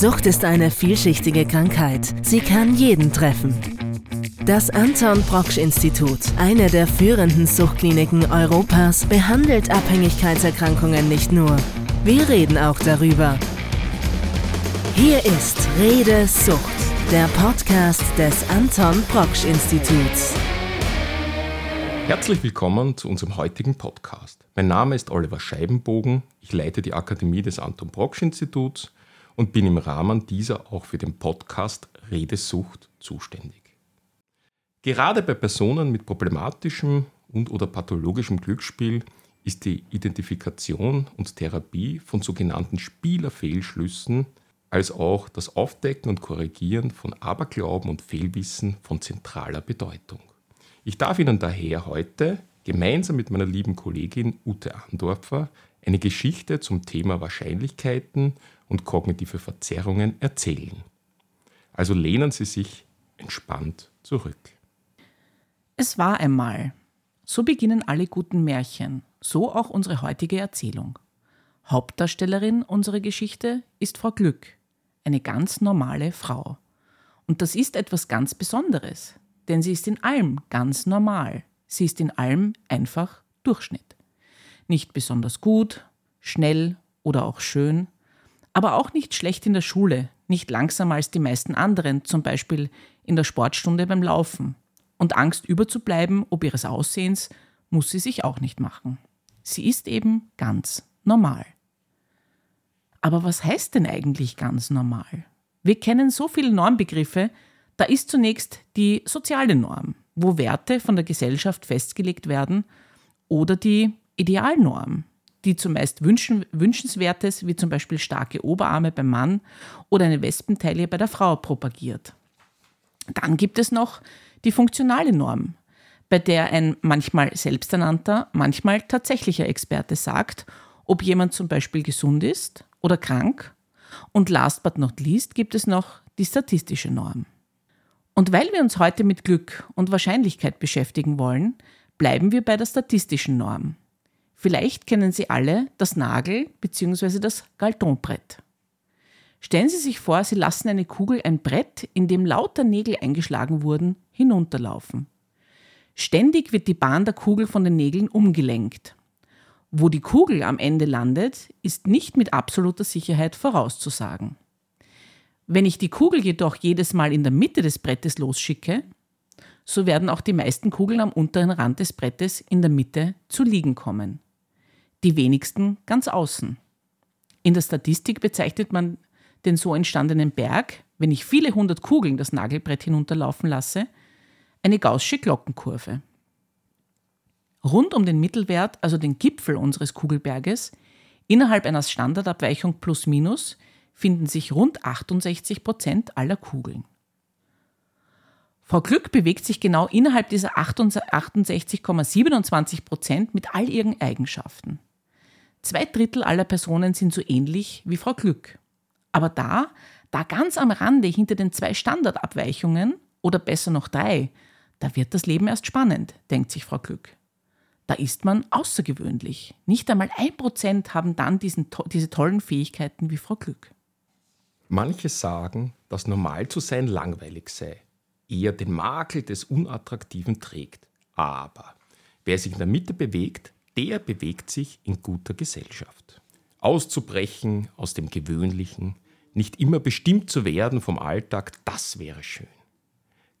Sucht ist eine vielschichtige Krankheit. Sie kann jeden treffen. Das Anton Proksch Institut, eine der führenden Suchtkliniken Europas, behandelt Abhängigkeitserkrankungen nicht nur. Wir reden auch darüber. Hier ist Rede Sucht, der Podcast des Anton Proksch Instituts. Herzlich willkommen zu unserem heutigen Podcast. Mein Name ist Oliver Scheibenbogen, ich leite die Akademie des Anton Proksch Instituts und bin im Rahmen dieser auch für den Podcast Redesucht zuständig. Gerade bei Personen mit problematischem und/oder pathologischem Glücksspiel ist die Identifikation und Therapie von sogenannten Spielerfehlschlüssen als auch das Aufdecken und Korrigieren von Aberglauben und Fehlwissen von zentraler Bedeutung. Ich darf Ihnen daher heute gemeinsam mit meiner lieben Kollegin Ute Andorfer eine Geschichte zum Thema Wahrscheinlichkeiten und kognitive Verzerrungen erzählen. Also lehnen Sie sich entspannt zurück. Es war einmal. So beginnen alle guten Märchen, so auch unsere heutige Erzählung. Hauptdarstellerin unserer Geschichte ist Frau Glück, eine ganz normale Frau. Und das ist etwas ganz Besonderes, denn sie ist in allem ganz normal. Sie ist in allem einfach Durchschnitt. Nicht besonders gut, schnell oder auch schön, aber auch nicht schlecht in der Schule, nicht langsamer als die meisten anderen, zum Beispiel in der Sportstunde beim Laufen und Angst überzubleiben, ob ihres Aussehens, muss sie sich auch nicht machen. Sie ist eben ganz normal. Aber was heißt denn eigentlich ganz normal? Wir kennen so viele Normbegriffe, da ist zunächst die soziale Norm, wo Werte von der Gesellschaft festgelegt werden, oder die Idealnorm, die zumeist wünschen, wünschenswertes, wie zum Beispiel starke Oberarme beim Mann oder eine Wespenteile bei der Frau propagiert. Dann gibt es noch die funktionale Norm, bei der ein manchmal selbsternannter, manchmal tatsächlicher Experte sagt, ob jemand zum Beispiel gesund ist oder krank. Und last but not least gibt es noch die statistische Norm. Und weil wir uns heute mit Glück und Wahrscheinlichkeit beschäftigen wollen, bleiben wir bei der statistischen Norm. Vielleicht kennen Sie alle das Nagel- bzw. das Galtonbrett. Stellen Sie sich vor, Sie lassen eine Kugel ein Brett, in dem lauter Nägel eingeschlagen wurden, hinunterlaufen. Ständig wird die Bahn der Kugel von den Nägeln umgelenkt. Wo die Kugel am Ende landet, ist nicht mit absoluter Sicherheit vorauszusagen. Wenn ich die Kugel jedoch jedes Mal in der Mitte des Brettes losschicke, so werden auch die meisten Kugeln am unteren Rand des Brettes in der Mitte zu liegen kommen. Die wenigsten ganz außen. In der Statistik bezeichnet man den so entstandenen Berg, wenn ich viele hundert Kugeln das Nagelbrett hinunterlaufen lasse, eine gaußsche Glockenkurve. Rund um den Mittelwert, also den Gipfel unseres Kugelberges, innerhalb einer Standardabweichung plus minus, finden sich rund 68 Prozent aller Kugeln. Frau Glück bewegt sich genau innerhalb dieser 68,27 Prozent mit all ihren Eigenschaften. Zwei Drittel aller Personen sind so ähnlich wie Frau Glück. Aber da, da ganz am Rande hinter den zwei Standardabweichungen, oder besser noch drei, da wird das Leben erst spannend, denkt sich Frau Glück. Da ist man außergewöhnlich. Nicht einmal ein Prozent haben dann diesen, diese tollen Fähigkeiten wie Frau Glück. Manche sagen, dass normal zu sein langweilig sei, eher den Makel des Unattraktiven trägt. Aber wer sich in der Mitte bewegt, der bewegt sich in guter Gesellschaft. Auszubrechen aus dem Gewöhnlichen, nicht immer bestimmt zu werden vom Alltag, das wäre schön.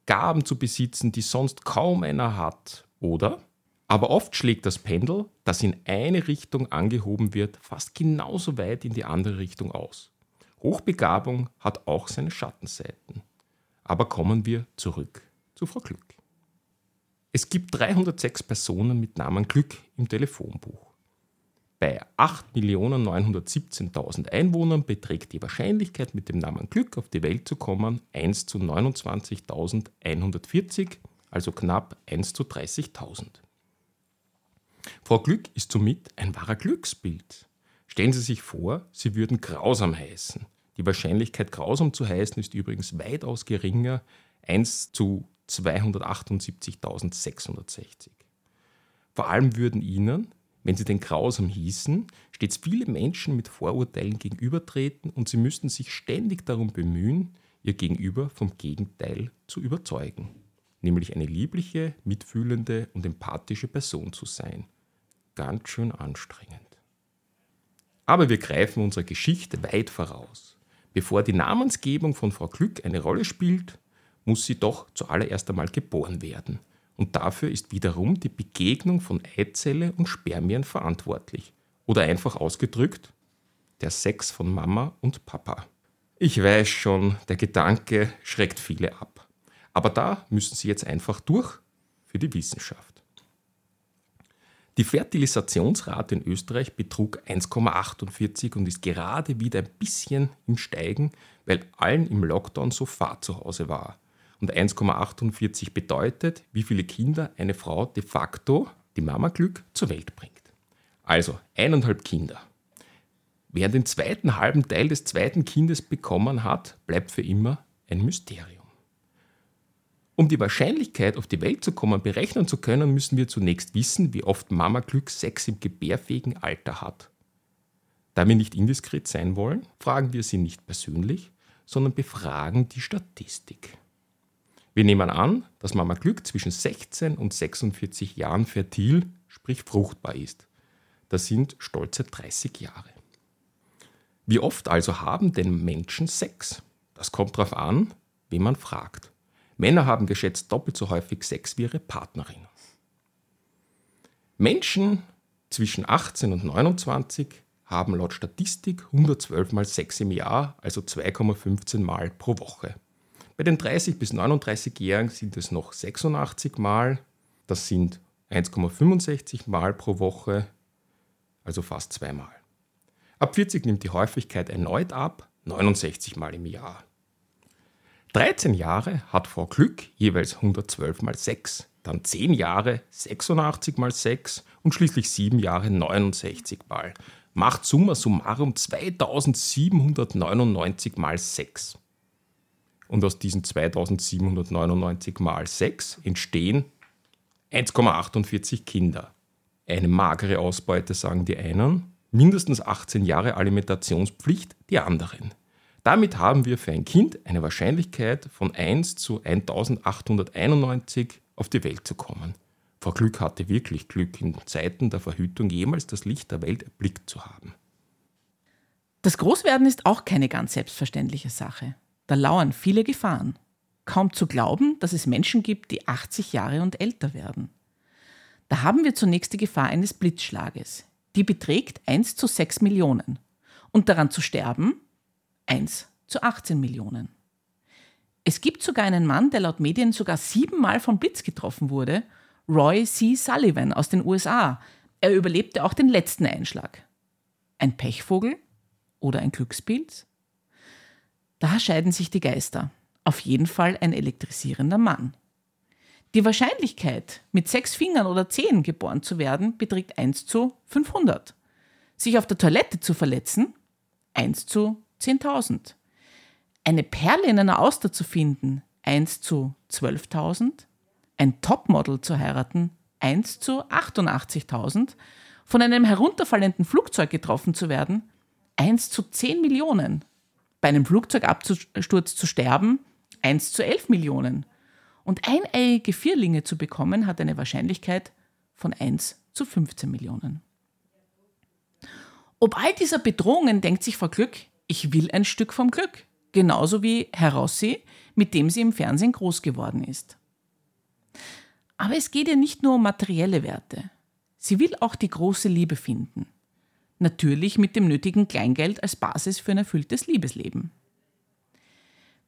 Gaben zu besitzen, die sonst kaum einer hat, oder? Aber oft schlägt das Pendel, das in eine Richtung angehoben wird, fast genauso weit in die andere Richtung aus. Hochbegabung hat auch seine Schattenseiten. Aber kommen wir zurück zu Frau Glück. Es gibt 306 Personen mit Namen Glück im Telefonbuch. Bei 8.917.000 Einwohnern beträgt die Wahrscheinlichkeit, mit dem Namen Glück auf die Welt zu kommen, 1 zu 29.140, also knapp 1 zu 30.000. Frau Glück ist somit ein wahrer Glücksbild. Stellen Sie sich vor, Sie würden grausam heißen. Die Wahrscheinlichkeit, grausam zu heißen, ist übrigens weitaus geringer, 1 zu 278.660. Vor allem würden Ihnen, Wenn sie den grausam hießen, stets viele Menschen mit Vorurteilen gegenübertreten und sie müssten sich ständig darum bemühen, ihr Gegenüber vom Gegenteil zu überzeugen, nämlich eine liebliche, mitfühlende und empathische Person zu sein. Ganz schön anstrengend. Aber wir greifen unserer Geschichte weit voraus. Bevor die Namensgebung von Frau Glück eine Rolle spielt, muss sie doch zuallererst einmal geboren werden. Und dafür ist wiederum die Begegnung von Eizelle und Spermien verantwortlich. Oder einfach ausgedrückt, der Sex von Mama und Papa. Ich weiß schon, der Gedanke schreckt viele ab. Aber da müssen sie jetzt einfach durch für die Wissenschaft. Die Fertilisationsrate in Österreich betrug 1,48 und ist gerade wieder ein bisschen im Steigen, weil allen im Lockdown so Fahrt zu Hause war. Und 1,48 bedeutet, wie viele Kinder eine Frau de facto, die Mama Glück, zur Welt bringt. Also eineinhalb Kinder. Wer den zweiten halben Teil des zweiten Kindes bekommen hat, bleibt für immer ein Mysterium. Um die Wahrscheinlichkeit, auf die Welt zu kommen, berechnen zu können, müssen wir zunächst wissen, wie oft Mama Glück Sex im gebärfähigen Alter hat. Da wir nicht indiskret sein wollen, fragen wir sie nicht persönlich, sondern befragen die Statistik. Wir nehmen an, dass Mama Glück zwischen 16 und 46 Jahren fertil, sprich fruchtbar ist. Das sind stolze 30 Jahre. Wie oft also haben denn Menschen Sex? Das kommt darauf an, wen man fragt. Männer haben geschätzt doppelt so häufig Sex wie ihre Partnerin. Menschen zwischen 18 und 29 haben laut Statistik 112 mal Sex im Jahr, also 2,15 Mal pro Woche. Bei den 30 bis 39-Jährigen sind es noch 86 Mal, das sind 1,65 Mal pro Woche, also fast zweimal. Ab 40 nimmt die Häufigkeit erneut ab, 69 Mal im Jahr. 13 Jahre hat Frau Glück jeweils 112 mal 6, dann 10 Jahre 86 mal 6 und schließlich 7 Jahre 69 mal. Macht summa summarum 2799 mal 6. Und aus diesen 2799 mal 6 entstehen 1,48 Kinder. Eine magere Ausbeute, sagen die einen, mindestens 18 Jahre Alimentationspflicht die anderen. Damit haben wir für ein Kind eine Wahrscheinlichkeit von 1 zu 1891 auf die Welt zu kommen. Frau Glück hatte wirklich Glück, in Zeiten der Verhütung jemals das Licht der Welt erblickt zu haben. Das Großwerden ist auch keine ganz selbstverständliche Sache. Da lauern viele Gefahren. Kaum zu glauben, dass es Menschen gibt, die 80 Jahre und älter werden. Da haben wir zunächst die Gefahr eines Blitzschlages die beträgt 1 zu 6 Millionen. Und daran zu sterben 1 zu 18 Millionen. Es gibt sogar einen Mann, der laut Medien sogar siebenmal vom Blitz getroffen wurde, Roy C. Sullivan aus den USA. Er überlebte auch den letzten Einschlag. Ein Pechvogel oder ein Glückspilz? Da scheiden sich die Geister. Auf jeden Fall ein elektrisierender Mann. Die Wahrscheinlichkeit, mit sechs Fingern oder Zehen geboren zu werden, beträgt 1 zu 500. Sich auf der Toilette zu verletzen, 1 zu 10.000. Eine Perle in einer Auster zu finden, 1 zu 12.000. Ein Topmodel zu heiraten, 1 zu 88.000. Von einem herunterfallenden Flugzeug getroffen zu werden, 1 zu 10 Millionen. Bei einem Flugzeugabsturz zu sterben, 1 zu 11 Millionen. Und eineiige Vierlinge zu bekommen, hat eine Wahrscheinlichkeit von 1 zu 15 Millionen. Ob all dieser Bedrohungen denkt sich Frau Glück, ich will ein Stück vom Glück. Genauso wie Herr Rossi, mit dem sie im Fernsehen groß geworden ist. Aber es geht ihr nicht nur um materielle Werte. Sie will auch die große Liebe finden. Natürlich mit dem nötigen Kleingeld als Basis für ein erfülltes Liebesleben.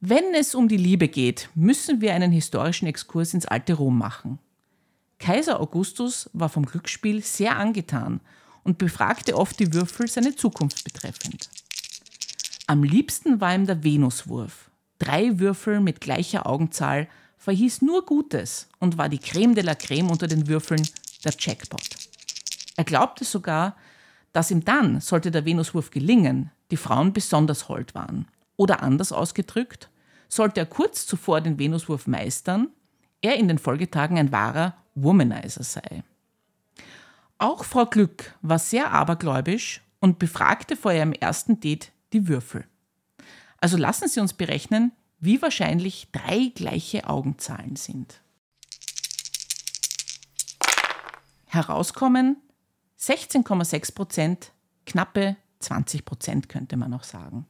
Wenn es um die Liebe geht, müssen wir einen historischen Exkurs ins alte Rom machen. Kaiser Augustus war vom Glücksspiel sehr angetan und befragte oft die Würfel seine Zukunft betreffend. Am liebsten war ihm der Venuswurf. Drei Würfel mit gleicher Augenzahl verhieß nur Gutes und war die Creme de la Creme unter den Würfeln der Jackpot. Er glaubte sogar, dass ihm dann, sollte der Venuswurf gelingen, die Frauen besonders hold waren. Oder anders ausgedrückt, sollte er kurz zuvor den Venuswurf meistern, er in den Folgetagen ein wahrer Womanizer sei. Auch Frau Glück war sehr abergläubisch und befragte vor ihrem ersten Date die Würfel. Also lassen Sie uns berechnen, wie wahrscheinlich drei gleiche Augenzahlen sind. Herauskommen 16,6 Prozent, knappe 20 Prozent könnte man noch sagen.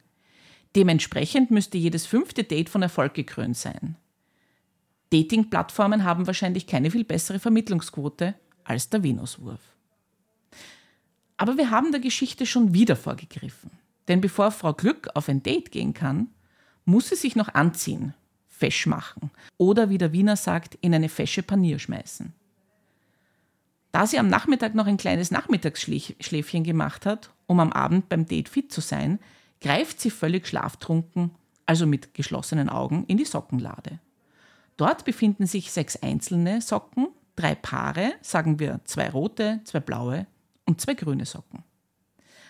Dementsprechend müsste jedes fünfte Date von Erfolg gekrönt sein. Dating-Plattformen haben wahrscheinlich keine viel bessere Vermittlungsquote als der Venuswurf. Aber wir haben der Geschichte schon wieder vorgegriffen. Denn bevor Frau Glück auf ein Date gehen kann, muss sie sich noch anziehen, fesch machen oder wie der Wiener sagt, in eine fesche Panier schmeißen. Da sie am Nachmittag noch ein kleines Nachmittagsschläfchen gemacht hat, um am Abend beim Date fit zu sein, greift sie völlig schlaftrunken, also mit geschlossenen Augen, in die Sockenlade. Dort befinden sich sechs einzelne Socken, drei Paare, sagen wir zwei rote, zwei blaue und zwei grüne Socken.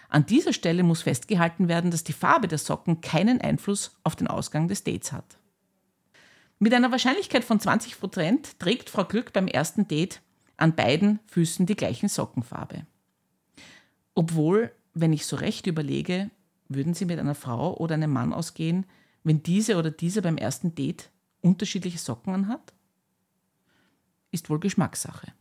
An dieser Stelle muss festgehalten werden, dass die Farbe der Socken keinen Einfluss auf den Ausgang des Dates hat. Mit einer Wahrscheinlichkeit von 20% trägt Frau Glück beim ersten Date an beiden Füßen die gleichen Sockenfarbe. Obwohl, wenn ich so recht überlege, würden Sie mit einer Frau oder einem Mann ausgehen, wenn diese oder dieser beim ersten Date unterschiedliche Socken anhat? Ist wohl Geschmackssache.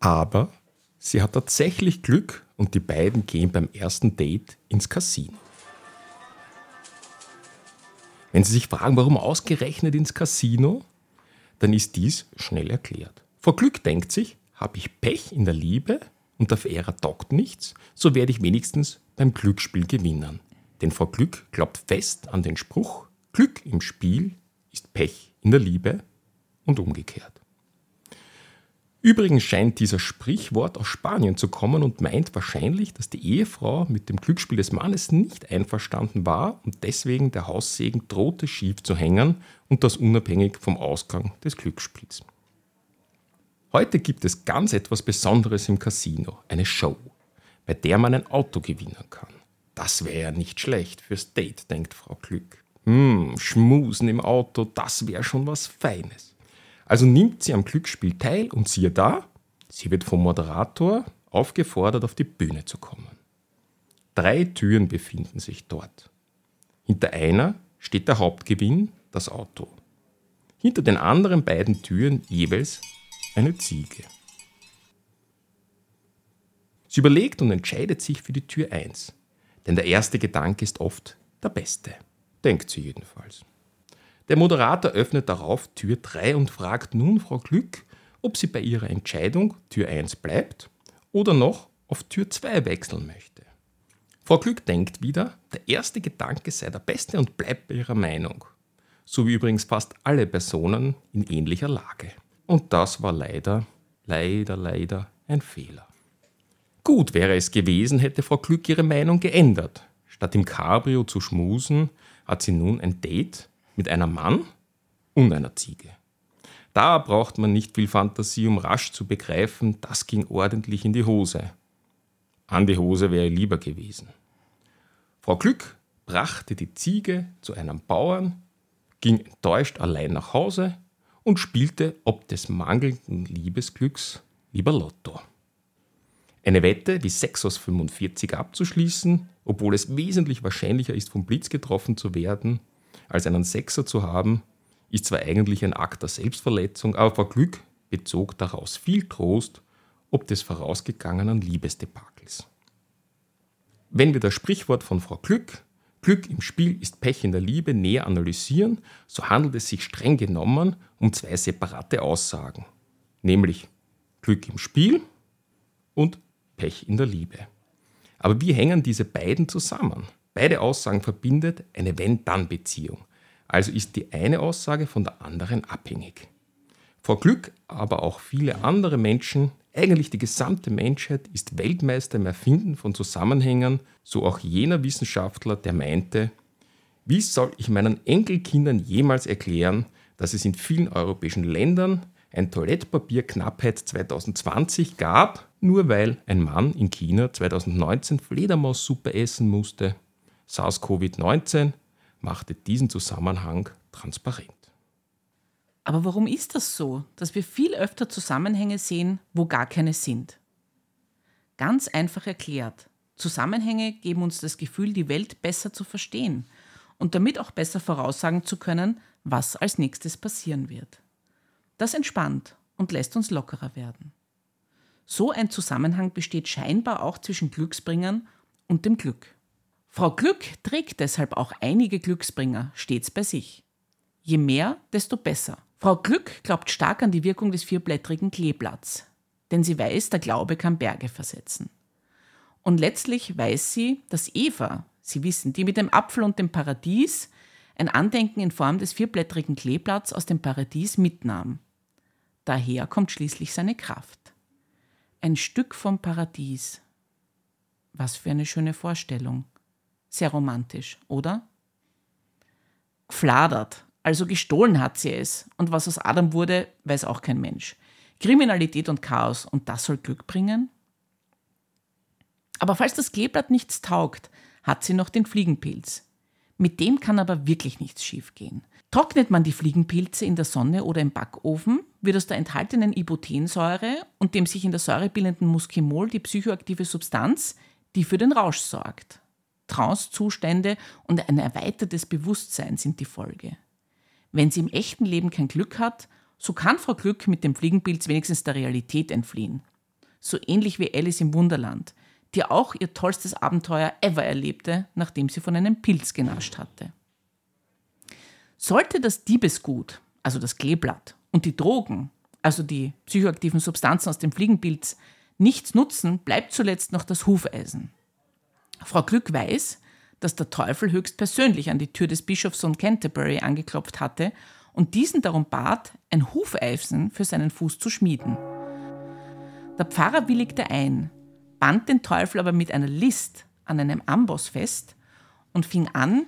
Aber sie hat tatsächlich Glück und die beiden gehen beim ersten Date ins Casino. Wenn Sie sich fragen, warum ausgerechnet ins Casino, dann ist dies schnell erklärt. Vor Glück denkt sich, habe ich Pech in der Liebe und der Verehrer taugt nichts, so werde ich wenigstens beim Glücksspiel gewinnen. Denn vor Glück glaubt fest an den Spruch, Glück im Spiel ist Pech in der Liebe und umgekehrt. Übrigens scheint dieser Sprichwort aus Spanien zu kommen und meint wahrscheinlich, dass die Ehefrau mit dem Glücksspiel des Mannes nicht einverstanden war und deswegen der Haussegen drohte schief zu hängen und das unabhängig vom Ausgang des Glücksspiels. Heute gibt es ganz etwas Besonderes im Casino, eine Show, bei der man ein Auto gewinnen kann. Das wäre ja nicht schlecht fürs Date, denkt Frau Glück. Hm, Schmusen im Auto, das wäre schon was Feines. Also nimmt sie am Glücksspiel teil und siehe da, sie wird vom Moderator aufgefordert, auf die Bühne zu kommen. Drei Türen befinden sich dort. Hinter einer steht der Hauptgewinn, das Auto. Hinter den anderen beiden Türen jeweils eine Ziege. Sie überlegt und entscheidet sich für die Tür 1, denn der erste Gedanke ist oft der beste, denkt sie jedenfalls. Der Moderator öffnet darauf Tür 3 und fragt nun Frau Glück, ob sie bei ihrer Entscheidung Tür 1 bleibt oder noch auf Tür 2 wechseln möchte. Frau Glück denkt wieder, der erste Gedanke sei der beste und bleibt bei ihrer Meinung. So wie übrigens fast alle Personen in ähnlicher Lage. Und das war leider, leider, leider ein Fehler. Gut wäre es gewesen, hätte Frau Glück ihre Meinung geändert. Statt im Cabrio zu schmusen, hat sie nun ein Date mit einem Mann und einer Ziege. Da braucht man nicht viel Fantasie, um rasch zu begreifen, das ging ordentlich in die Hose. An die Hose wäre lieber gewesen. Frau Glück brachte die Ziege zu einem Bauern, ging enttäuscht allein nach Hause und spielte ob des mangelnden Liebesglücks lieber Lotto. Eine Wette wie 6 aus 45 abzuschließen, obwohl es wesentlich wahrscheinlicher ist, vom Blitz getroffen zu werden, als einen Sechser zu haben, ist zwar eigentlich ein Akt der Selbstverletzung, aber vor Glück bezog daraus viel Trost ob des vorausgegangenen Liebesdebakels. Wenn wir das Sprichwort von Frau Glück, Glück im Spiel ist Pech in der Liebe, näher analysieren, so handelt es sich streng genommen um zwei separate Aussagen, nämlich Glück im Spiel und Pech in der Liebe. Aber wie hängen diese beiden zusammen? Beide Aussagen verbindet eine Wenn-Dann-Beziehung. Also ist die eine Aussage von der anderen abhängig. Vor Glück aber auch viele andere Menschen, eigentlich die gesamte Menschheit, ist Weltmeister im Erfinden von Zusammenhängen, so auch jener Wissenschaftler, der meinte, wie soll ich meinen Enkelkindern jemals erklären, dass es in vielen europäischen Ländern ein Toilettpapierknappheit 2020 gab, nur weil ein Mann in China 2019 Fledermaussuppe essen musste SARS-CoV-19 machte diesen Zusammenhang transparent. Aber warum ist das so, dass wir viel öfter Zusammenhänge sehen, wo gar keine sind? Ganz einfach erklärt. Zusammenhänge geben uns das Gefühl, die Welt besser zu verstehen und damit auch besser voraussagen zu können, was als nächstes passieren wird. Das entspannt und lässt uns lockerer werden. So ein Zusammenhang besteht scheinbar auch zwischen Glücksbringern und dem Glück. Frau Glück trägt deshalb auch einige Glücksbringer stets bei sich. Je mehr, desto besser. Frau Glück glaubt stark an die Wirkung des vierblättrigen Kleeblatts, denn sie weiß, der Glaube kann Berge versetzen. Und letztlich weiß sie, dass Eva, Sie wissen, die mit dem Apfel und dem Paradies, ein Andenken in Form des vierblättrigen Kleeblatts aus dem Paradies mitnahm. Daher kommt schließlich seine Kraft. Ein Stück vom Paradies. Was für eine schöne Vorstellung. Sehr romantisch, oder? Gefladert, also gestohlen hat sie es, und was aus Adam wurde, weiß auch kein Mensch. Kriminalität und Chaos, und das soll Glück bringen? Aber falls das Kleeblatt nichts taugt, hat sie noch den Fliegenpilz. Mit dem kann aber wirklich nichts schiefgehen. Trocknet man die Fliegenpilze in der Sonne oder im Backofen, wird aus der enthaltenen Ibotensäure und dem sich in der Säure bildenden Muskimol die psychoaktive Substanz, die für den Rausch sorgt. Trancezustände und ein erweitertes Bewusstsein sind die Folge. Wenn sie im echten Leben kein Glück hat, so kann Frau Glück mit dem Fliegenpilz wenigstens der Realität entfliehen. So ähnlich wie Alice im Wunderland, die auch ihr tollstes Abenteuer ever erlebte, nachdem sie von einem Pilz genascht hatte. Sollte das Diebesgut, also das Kleeblatt, und die Drogen, also die psychoaktiven Substanzen aus dem Fliegenpilz, nichts nutzen, bleibt zuletzt noch das Hufeisen. Frau Glück weiß, dass der Teufel höchstpersönlich an die Tür des Bischofs von Canterbury angeklopft hatte und diesen darum bat, ein Hufeisen für seinen Fuß zu schmieden. Der Pfarrer willigte ein, band den Teufel aber mit einer List an einem Amboss fest und fing an,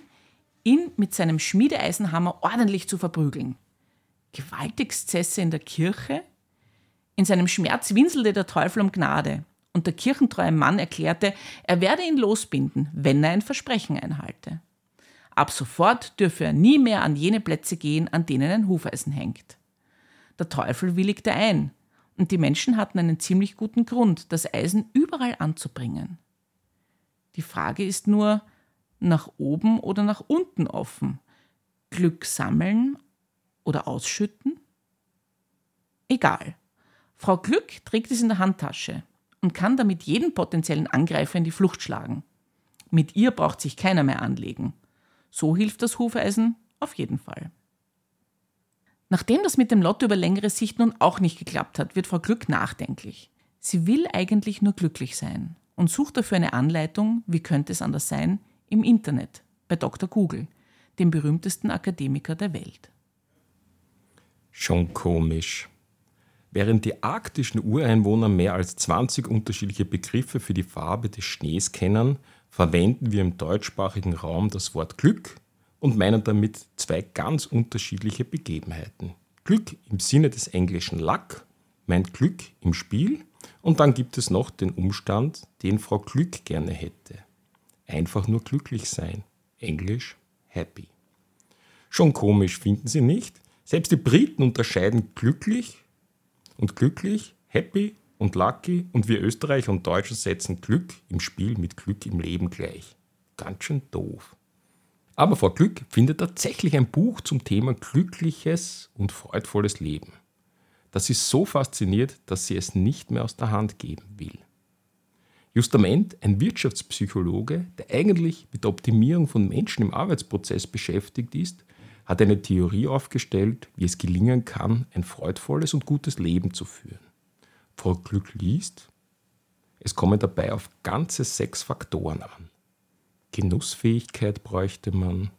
ihn mit seinem Schmiedeeisenhammer ordentlich zu verprügeln. Gewaltigszesse in der Kirche? In seinem Schmerz winselte der Teufel um Gnade und der kirchentreue Mann erklärte, er werde ihn losbinden, wenn er ein Versprechen einhalte. Ab sofort dürfe er nie mehr an jene Plätze gehen, an denen ein Hufeisen hängt. Der Teufel willigte ein und die Menschen hatten einen ziemlich guten Grund, das Eisen überall anzubringen. Die Frage ist nur, nach oben oder nach unten offen? Glück sammeln oder ausschütten? Egal. Frau Glück trägt es in der Handtasche und kann damit jeden potenziellen Angreifer in die Flucht schlagen. Mit ihr braucht sich keiner mehr anlegen. So hilft das Hufeisen auf jeden Fall. Nachdem das mit dem Lotto über längere Sicht nun auch nicht geklappt hat, wird Frau Glück nachdenklich. Sie will eigentlich nur glücklich sein und sucht dafür eine Anleitung, wie könnte es anders sein, im Internet, bei Dr. Google, dem berühmtesten Akademiker der Welt. Schon komisch. Während die arktischen Ureinwohner mehr als 20 unterschiedliche Begriffe für die Farbe des Schnees kennen, verwenden wir im deutschsprachigen Raum das Wort Glück und meinen damit zwei ganz unterschiedliche Begebenheiten. Glück im Sinne des englischen Luck meint Glück im Spiel und dann gibt es noch den Umstand, den Frau Glück gerne hätte. Einfach nur glücklich sein. Englisch happy. Schon komisch, finden Sie nicht? Selbst die Briten unterscheiden glücklich und glücklich, happy und lucky und wir Österreicher und Deutsche setzen Glück im Spiel mit Glück im Leben gleich. Ganz schön doof. Aber Frau Glück findet tatsächlich ein Buch zum Thema glückliches und freudvolles Leben. Das ist so fasziniert, dass sie es nicht mehr aus der Hand geben will. Justament, ein Wirtschaftspsychologe, der eigentlich mit der Optimierung von Menschen im Arbeitsprozess beschäftigt ist, hat eine Theorie aufgestellt, wie es gelingen kann, ein freudvolles und gutes Leben zu führen. Frau Glück liest, es kommen dabei auf ganze sechs Faktoren an. Genussfähigkeit bräuchte man,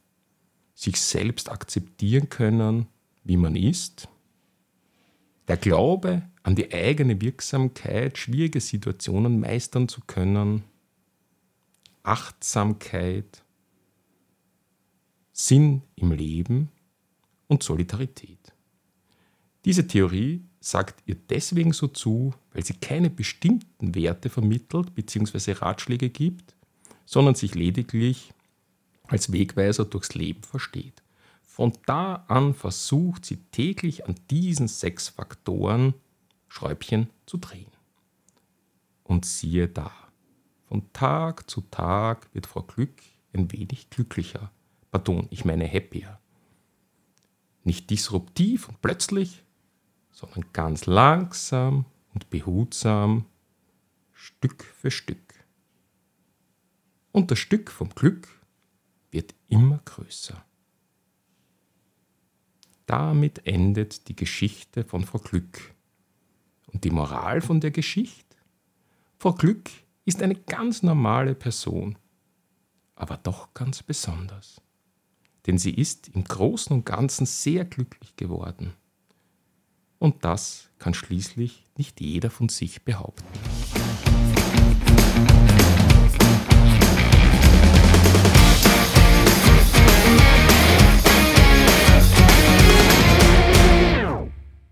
sich selbst akzeptieren können, wie man ist, der Glaube an die eigene Wirksamkeit, schwierige Situationen meistern zu können, Achtsamkeit, Sinn im Leben und Solidarität. Diese Theorie sagt ihr deswegen so zu, weil sie keine bestimmten Werte vermittelt bzw. Ratschläge gibt, sondern sich lediglich als Wegweiser durchs Leben versteht. Von da an versucht sie täglich an diesen sechs Faktoren Schräubchen zu drehen. Und siehe da, von Tag zu Tag wird Frau Glück ein wenig glücklicher. Pardon, ich meine happier. Nicht disruptiv und plötzlich, sondern ganz langsam und behutsam, Stück für Stück. Und das Stück vom Glück wird immer größer. Damit endet die Geschichte von Frau Glück. Und die Moral von der Geschichte? Frau Glück ist eine ganz normale Person, aber doch ganz besonders. Denn sie ist im Großen und Ganzen sehr glücklich geworden. Und das kann schließlich nicht jeder von sich behaupten.